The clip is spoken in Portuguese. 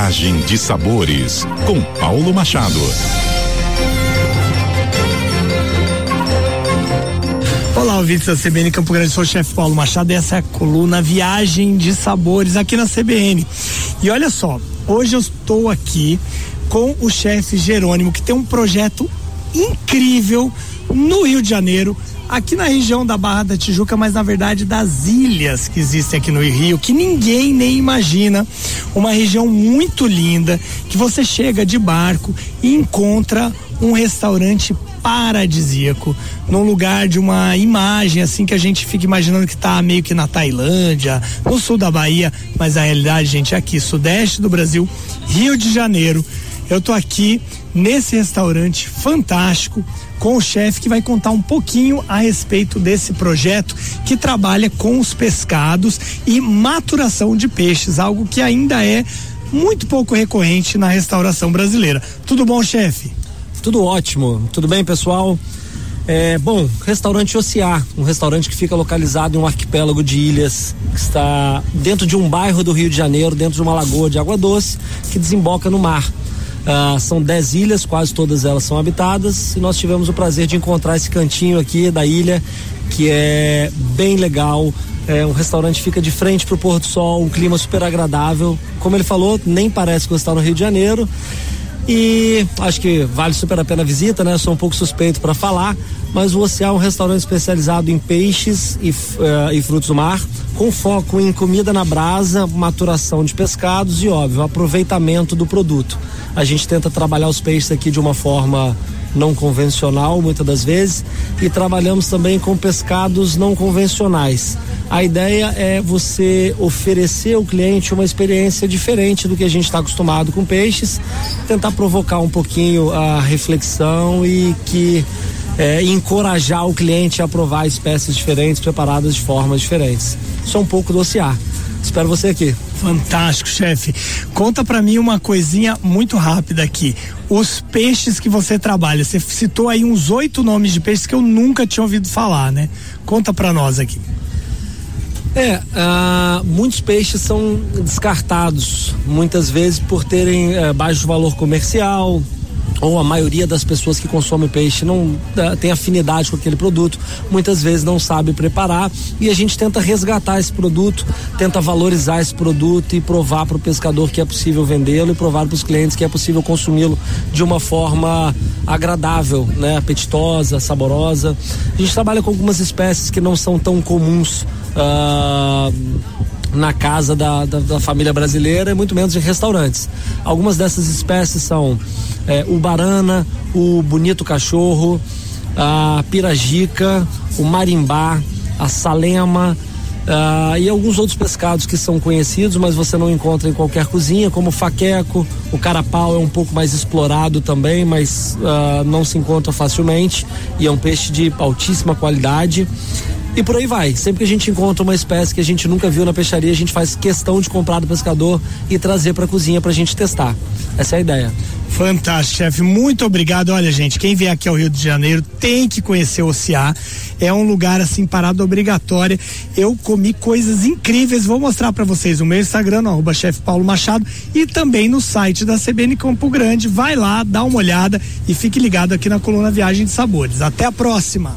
Viagem de Sabores, com Paulo Machado. Olá, ouvintes da CBN Campo Grande, sou o chefe Paulo Machado e essa é a coluna Viagem de Sabores aqui na CBN. E olha só, hoje eu estou aqui com o chefe Jerônimo, que tem um projeto incrível no Rio de Janeiro, aqui na região da Barra da Tijuca, mas na verdade das ilhas que existem aqui no Rio, que ninguém nem imagina. Uma região muito linda, que você chega de barco e encontra um restaurante paradisíaco, num lugar de uma imagem assim que a gente fica imaginando que está meio que na Tailândia, no sul da Bahia, mas a realidade, gente, é aqui, sudeste do Brasil, Rio de Janeiro. Eu tô aqui nesse restaurante fantástico com o chefe que vai contar um pouquinho a respeito desse projeto que trabalha com os pescados e maturação de peixes, algo que ainda é muito pouco recorrente na restauração brasileira. Tudo bom, chefe? Tudo ótimo. Tudo bem, pessoal? É, bom, restaurante Ociar, um restaurante que fica localizado em um arquipélago de ilhas, que está dentro de um bairro do Rio de Janeiro, dentro de uma lagoa de água doce, que desemboca no mar. Ah, são dez ilhas, quase todas elas são habitadas, e nós tivemos o prazer de encontrar esse cantinho aqui da ilha, que é bem legal. É, um restaurante fica de frente para o pôr do sol, um clima super agradável. Como ele falou, nem parece que está no Rio de Janeiro. E acho que vale super a pena a visita, né? Sou um pouco suspeito para falar, mas o Oceano é um restaurante especializado em peixes e, uh, e frutos do mar, com foco em comida na brasa, maturação de pescados e, óbvio, aproveitamento do produto. A gente tenta trabalhar os peixes aqui de uma forma não convencional, muitas das vezes, e trabalhamos também com pescados não convencionais. A ideia é você oferecer ao cliente uma experiência diferente do que a gente está acostumado com peixes, tentar provocar um pouquinho a reflexão e que é, encorajar o cliente a provar espécies diferentes, preparadas de formas diferentes. Isso é um pouco do Ocear. Espero você aqui. Fantástico, chefe. Conta para mim uma coisinha muito rápida aqui. Os peixes que você trabalha, você citou aí uns oito nomes de peixes que eu nunca tinha ouvido falar, né? Conta para nós aqui. É, uh, muitos peixes são descartados, muitas vezes por terem uh, baixo valor comercial, ou a maioria das pessoas que consomem peixe não uh, tem afinidade com aquele produto, muitas vezes não sabe preparar e a gente tenta resgatar esse produto, tenta valorizar esse produto e provar para o pescador que é possível vendê-lo e provar para os clientes que é possível consumi-lo de uma forma agradável, né, apetitosa, saborosa. A gente trabalha com algumas espécies que não são tão comuns uh, na casa da, da, da, família brasileira e muito menos em restaurantes. Algumas dessas espécies são é, o barana, o bonito cachorro, a pirajica, o marimbá, a salema, Uh, e alguns outros pescados que são conhecidos, mas você não encontra em qualquer cozinha, como o faqueco, o carapau é um pouco mais explorado também, mas uh, não se encontra facilmente e é um peixe de altíssima qualidade. E por aí vai. Sempre que a gente encontra uma espécie que a gente nunca viu na peixaria, a gente faz questão de comprar do pescador e trazer para a cozinha para a gente testar. Essa é a ideia. Fantástico, chefe. Muito obrigado. Olha, gente, quem vier aqui ao Rio de Janeiro tem que conhecer o Oceá. É um lugar assim parado obrigatória. Eu comi coisas incríveis. Vou mostrar para vocês no meu Instagram, no arroba chefe Paulo Machado, e também no site da CBN Campo Grande. Vai lá, dá uma olhada e fique ligado aqui na coluna Viagem de Sabores. Até a próxima.